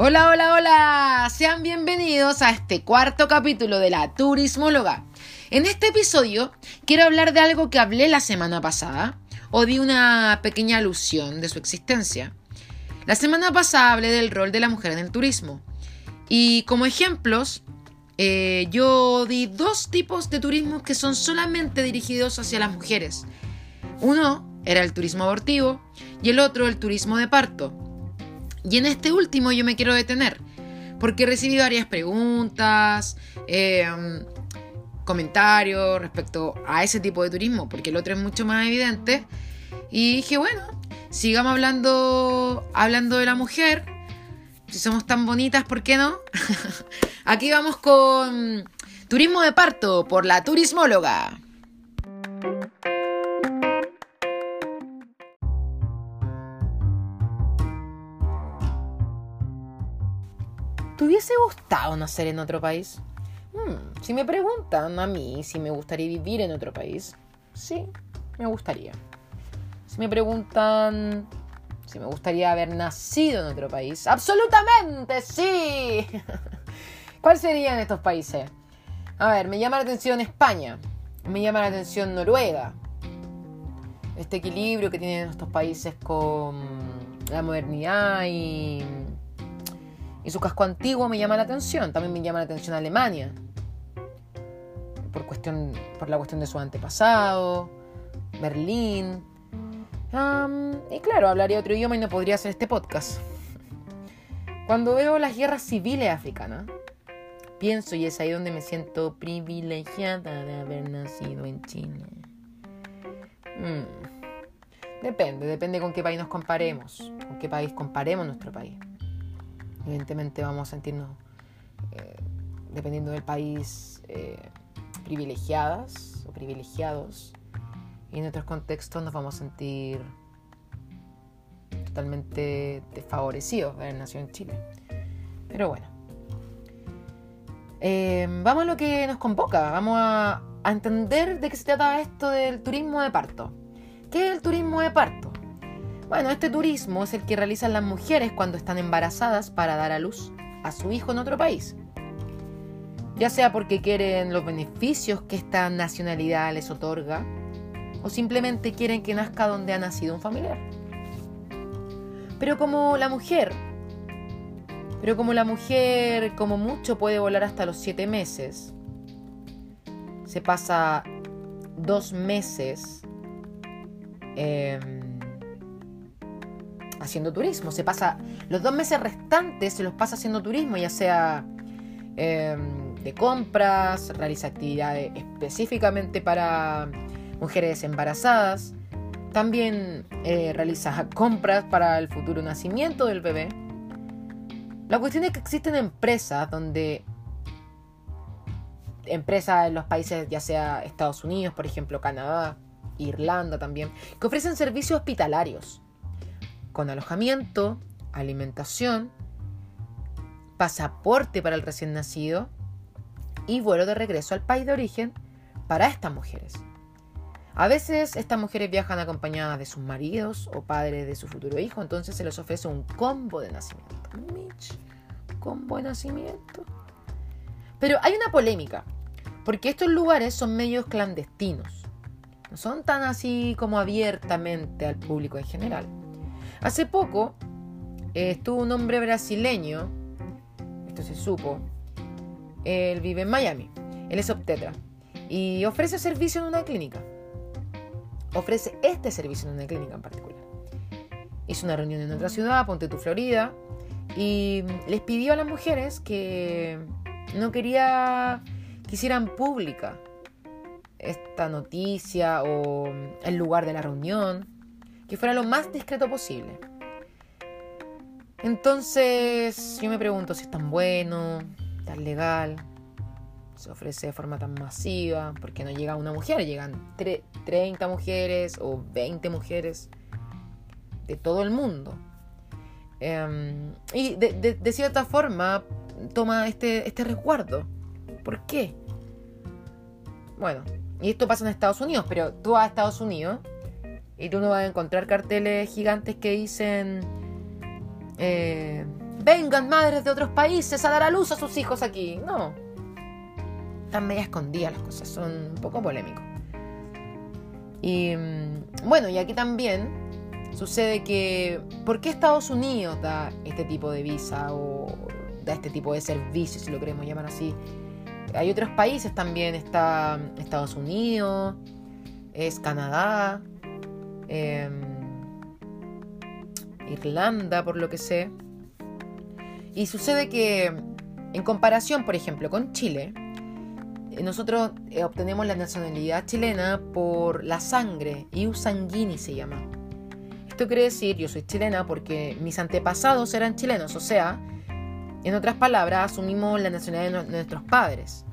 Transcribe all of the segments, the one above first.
Hola, hola, hola. Sean bienvenidos a este cuarto capítulo de la Turismóloga. En este episodio quiero hablar de algo que hablé la semana pasada o di una pequeña alusión de su existencia. La semana pasada hablé del rol de la mujer en el turismo y como ejemplos eh, yo di dos tipos de turismo que son solamente dirigidos hacia las mujeres. Uno era el turismo abortivo y el otro el turismo de parto. Y en este último yo me quiero detener, porque recibí varias preguntas, em, comentarios respecto a ese tipo de turismo, porque el otro es mucho más evidente. Y dije, bueno, sigamos hablando, hablando de la mujer. Si somos tan bonitas, ¿por qué no? Aquí vamos con Turismo de Parto por la Turismóloga. Hubiese gustado nacer en otro país? Hmm, si me preguntan a mí si me gustaría vivir en otro país, sí, me gustaría. Si me preguntan si me gustaría haber nacido en otro país, absolutamente sí. ¿Cuáles serían estos países? A ver, me llama la atención España, me llama la atención Noruega. Este equilibrio que tienen estos países con la modernidad y y su casco antiguo me llama la atención. También me llama la atención Alemania. Por, cuestión, por la cuestión de su antepasado. Berlín. y claro, hablaría otro idioma y no podría hacer este podcast. Cuando veo las guerras civiles africanas, pienso y es ahí donde me siento privilegiada de haber nacido en Chile. Mm. Depende, depende con qué país nos comparemos, con qué país comparemos nuestro país. Evidentemente vamos a sentirnos, eh, dependiendo del país, eh, privilegiadas o privilegiados. Y en otros contextos nos vamos a sentir totalmente desfavorecidos de haber nacido en Chile. Pero bueno. Eh, vamos a lo que nos convoca. Vamos a entender de qué se trata esto del turismo de parto. ¿Qué es el turismo de parto? Bueno, este turismo es el que realizan las mujeres cuando están embarazadas para dar a luz a su hijo en otro país. Ya sea porque quieren los beneficios que esta nacionalidad les otorga o simplemente quieren que nazca donde ha nacido un familiar. Pero como la mujer, pero como la mujer como mucho puede volar hasta los siete meses, se pasa dos meses eh, haciendo turismo. Se pasa los dos meses restantes, se los pasa haciendo turismo, ya sea em, de compras, realiza actividades específicamente para mujeres embarazadas. También eh, realiza compras para el futuro nacimiento del bebé. La cuestión es que existen empresas donde empresas en los países, ya sea Estados Unidos, por ejemplo, Canadá, Irlanda también, que ofrecen servicios hospitalarios con alojamiento, alimentación, pasaporte para el recién nacido y vuelo de regreso al país de origen para estas mujeres. A veces estas mujeres viajan acompañadas de sus maridos o padres de su futuro hijo, entonces se les ofrece un combo de nacimiento. Mitch, combo de nacimiento. Pero hay una polémica, porque estos lugares son medios clandestinos. No son tan así como abiertamente al público en general. Hace poco eh, estuvo un hombre brasileño, esto se supo, él vive en Miami, él es obstetra y ofrece servicio en una clínica. Ofrece este servicio en una clínica en particular. Hizo una reunión en otra ciudad, Ponte tu Florida, y les pidió a las mujeres que no quería que hicieran pública esta noticia o el lugar de la reunión que fuera lo más discreto posible. Entonces yo me pregunto si es tan bueno, tan legal, se ofrece de forma tan masiva, porque no llega una mujer, llegan 30 mujeres o 20 mujeres de todo el mundo. Em, y de, cierta forma toma este, este resguardo. ¿Por qué? Bueno, y esto pasa en Estados Unidos, pero tú vas a Estados Unidos y tú no vas a encontrar carteles gigantes que dicen eh, vengan madres de otros países a dar a luz a sus hijos aquí. No. Están media escondidas las cosas, son un poco polémicos. Y mm, bueno, y aquí también sucede que, ¿por qué Estados Unidos da este tipo de visa o da este tipo de servicio, si lo queremos llamar así? Hay otros países también, está Estados Unidos, es Canadá, em, Irlanda, por lo que sé. Y sucede que, en comparación, por ejemplo, con Chile, eh, nosotros eh, obtenemos la nacionalidad chilena por la sangre, ius sanguini se llama. Esto quiere decir, yo soy chilena porque mis antepasados eran chilenos, o sea, en otras palabras, asumimos la nacionalidad de nuestros padres.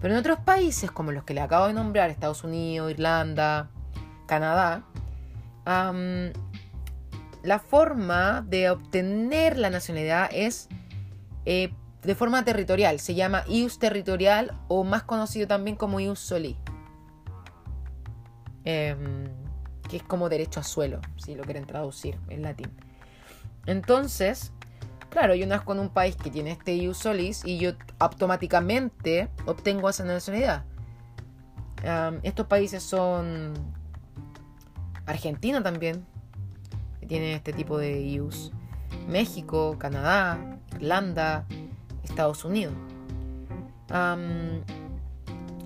Pero en otros países, como los que le acabo de nombrar, Estados Unidos, Irlanda, Canadá, la forma de obtener la nacionalidad es eh, de forma territorial. Se llama ius territorial o más conocido también como ius soli. Em, que es como derecho a suelo, si lo quieren traducir en latín. Entonces, claro, yo nazco en un país que tiene este ius solis y yo automáticamente obtengo esa nacionalidad. estos países son Argentina también, tiene este tipo de ius. México, Canadá, Irlanda, Estados Unidos.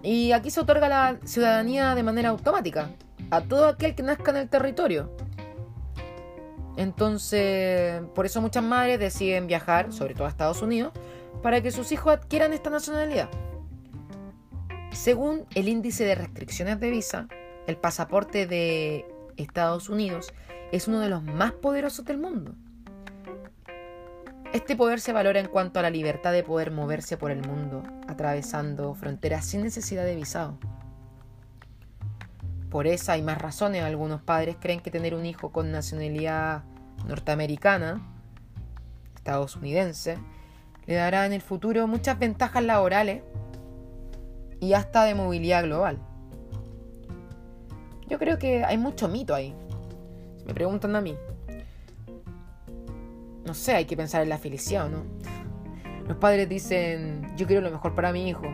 y aquí se otorga la ciudadanía de manera automática a todo aquel que nazca en el territorio. Entonces, por eso muchas madres deciden viajar, sobre todo a Estados Unidos, para que sus hijos adquieran esta nacionalidad. Según el índice de restricciones de visa, el pasaporte de Estados Unidos es uno de los más poderosos del mundo. Este poder se valora en cuanto a la libertad de poder moverse por el mundo, atravesando fronteras sin necesidad de visado. Por esa y más razones, algunos padres creen que tener un hijo con nacionalidad norteamericana, estadounidense, le dará en el futuro muchas ventajas laborales y hasta de movilidad global. Yo creo que hay mucho mito ahí. Me preguntan a mí, no sé, hay que pensar en la felicidad, ¿no? Los padres dicen, yo quiero lo mejor para mi hijo,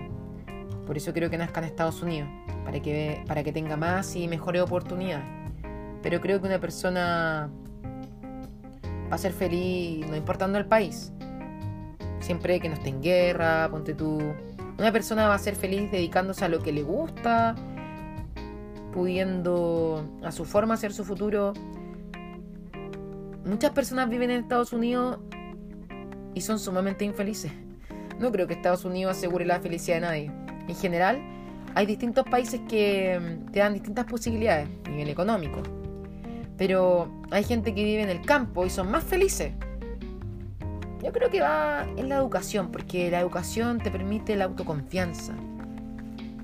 por eso quiero que nazca en Estados Unidos, para que, para que tenga más y mejores oportunidades. Pero creo que una persona va a ser feliz no importando el país. Siempre que no esté en guerra, ponte tú. Una persona va a ser feliz dedicándose a lo que le gusta, pudiendo a su forma hacer su futuro Muchas personas viven en Estados Unidos y son sumamente infelices. No creo que Estados Unidos asegure la felicidad de nadie. En general, hay distintos países que mm, te dan distintas posibilidades a nivel económico. Pero hay gente que vive en el campo y son más felices. Yo creo que va en la educación, porque la educación te permite la autoconfianza,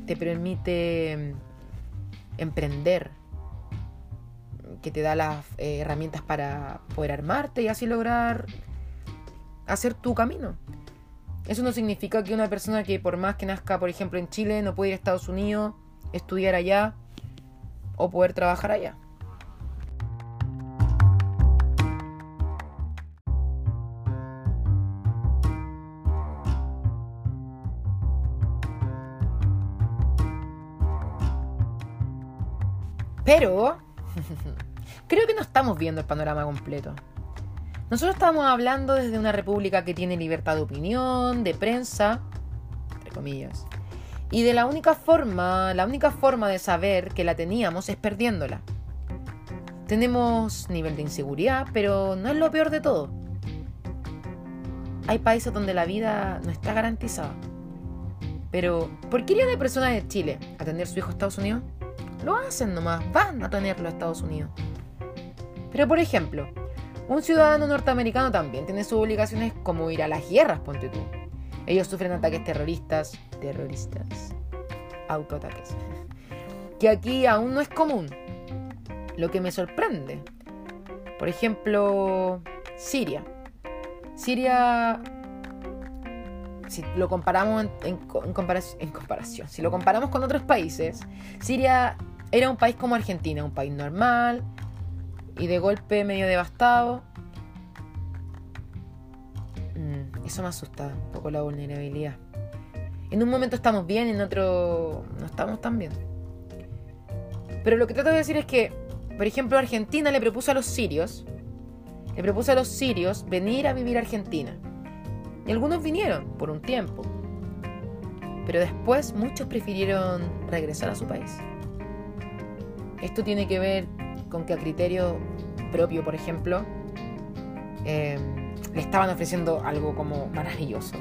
te permite mm, emprender, que te da las eh, herramientas para poder armarte y así lograr hacer tu camino. Eso no significa que una persona que por más que nazca, por ejemplo, en Chile, no puede ir a Estados Unidos, estudiar allá o poder trabajar allá. Pero creo que no estamos viendo el panorama completo. Nosotros estamos hablando desde una república que tiene libertad de opinión, de prensa, entre comillas. Y de la única forma, la única forma de saber que la teníamos es perdiéndola. Tenemos nivel de inseguridad, pero no es lo peor de todo. Hay países donde la vida no está garantizada. Pero, ¿por qué irían de personas de Chile a tener su hijo a Estados Unidos? Lo hacen nomás, van a tenerlo a Estados Unidos. Pero por ejemplo, un ciudadano norteamericano también tiene sus obligaciones como ir a las guerras, ponte tú. Ellos sufren ataques terroristas, terroristas, autoataques, que aquí aún no es común. Lo que me sorprende, por ejemplo, Siria. Siria, si lo comparamos en, en comparación, si lo comparamos con otros países, Siria era un país como Argentina, un país normal, y de golpe medio devastado. Eso me asusta un poco la vulnerabilidad. En un momento estamos bien, en otro no estamos tan bien. Pero lo que trato de decir es que, por ejemplo, Argentina le propuso a los sirios, le propuso a los sirios venir a vivir a Argentina. Y algunos vinieron por un tiempo. Pero después muchos prefirieron regresar a su país. Esto tiene que ver con que a criterio propio, por ejemplo, eh, le estaban ofreciendo algo como maravilloso,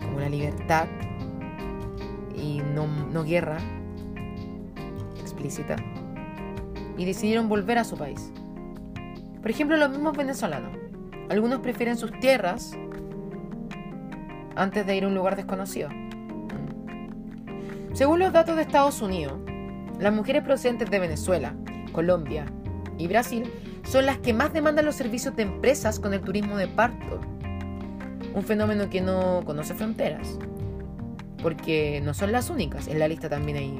como la libertad y no, no guerra explícita, y decidieron volver a su país. Por ejemplo, los mismos venezolanos. Algunos prefieren sus tierras antes de ir a un lugar desconocido. Según los datos de Estados Unidos, las mujeres procedentes de Venezuela, Colombia y Brasil son las que más demandan los servicios de empresas con el turismo de parto. Un fenómeno que no conoce fronteras. Porque no son las únicas. En la lista también hay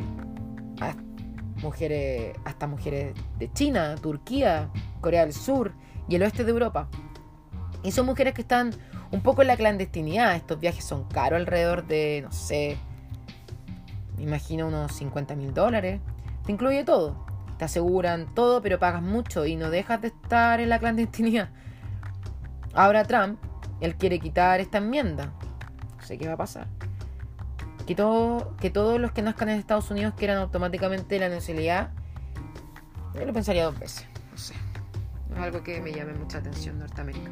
mujeres, hasta mujeres de China, Turquía, Corea del Sur y el oeste de Europa. Y son mujeres que están un poco en la clandestinidad. Estos viajes son caros, alrededor de, no sé, me imagino unos 50 mil dólares. Te incluye todo. Te aseguran todo, pero pagas mucho y no dejas de estar en la clandestinidad. Ahora Trump, él quiere quitar esta enmienda. No sé qué va a pasar. Que, todo, que todos los que nazcan en Estados Unidos quieran automáticamente la nacionalidad. Yo lo pensaría dos veces. No sé. Es algo que me llame mucha atención Norteamérica.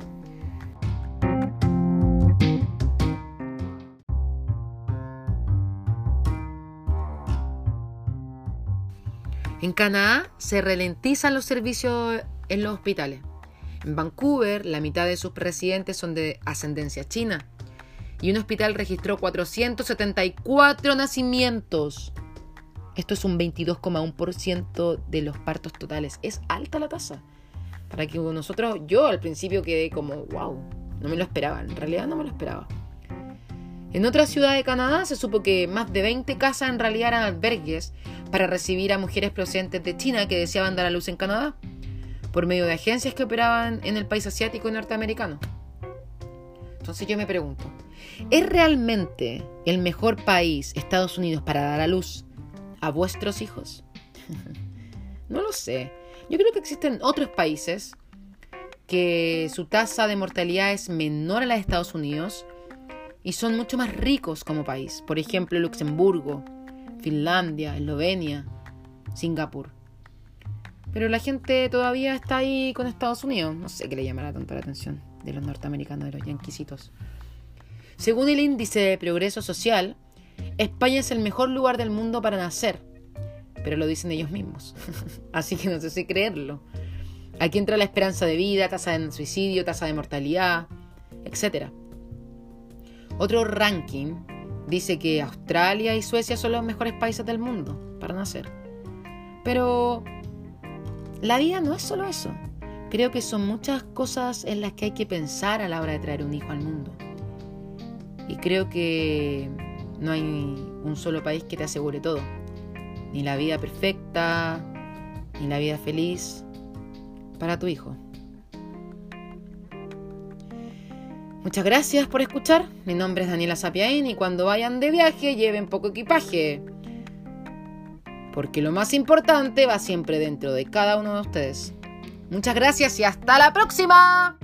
En Canadá se ralentizan los servicios en los hospitales. En Vancouver, la mitad de sus residentes son de ascendencia china. Y un hospital registró 474 nacimientos. Esto es un 22,1% de los partos totales. Es alta la tasa. Para que nosotros, yo al principio quedé como, wow, no me lo esperaba. En realidad no me lo esperaba. En otra ciudad de Canadá se supo que más de 20 casas en realidad eran albergues para recibir a mujeres procedentes de China que deseaban dar a luz en Canadá, por medio de agencias que operaban en el país asiático y norteamericano. Entonces yo me pregunto, ¿es realmente el mejor país Estados Unidos para dar a luz a vuestros hijos? no lo sé. Yo creo que existen otros países que su tasa de mortalidad es menor a la de Estados Unidos y son mucho más ricos como país. Por ejemplo, Luxemburgo, Finlandia, Eslovenia, Singapur. Pero la gente todavía está ahí con Estados Unidos. No sé qué le llamará tanto la atención de los norteamericanos, de los yanquisitos. Según el índice de progreso social, España es el mejor lugar del mundo para nacer. Pero lo dicen ellos mismos. Así que no sé si creerlo. Aquí entra la esperanza de vida, tasa de suicidio, tasa de mortalidad, etcétera. Otro ranking dice que Australia y Suecia son los mejores países del mundo para nacer. Pero la vida no es solo eso. Creo que son muchas cosas en las que hay que pensar a la hora de traer un hijo al mundo. Y creo que no hay un solo país que te asegure todo. Ni la vida perfecta, ni la vida feliz para tu hijo. Muchas gracias por escuchar. Mi nombre es Daniela Sapiaín y cuando vayan de viaje lleven poco equipaje. Porque lo más importante va siempre dentro de cada uno de ustedes. Muchas gracias y hasta la próxima.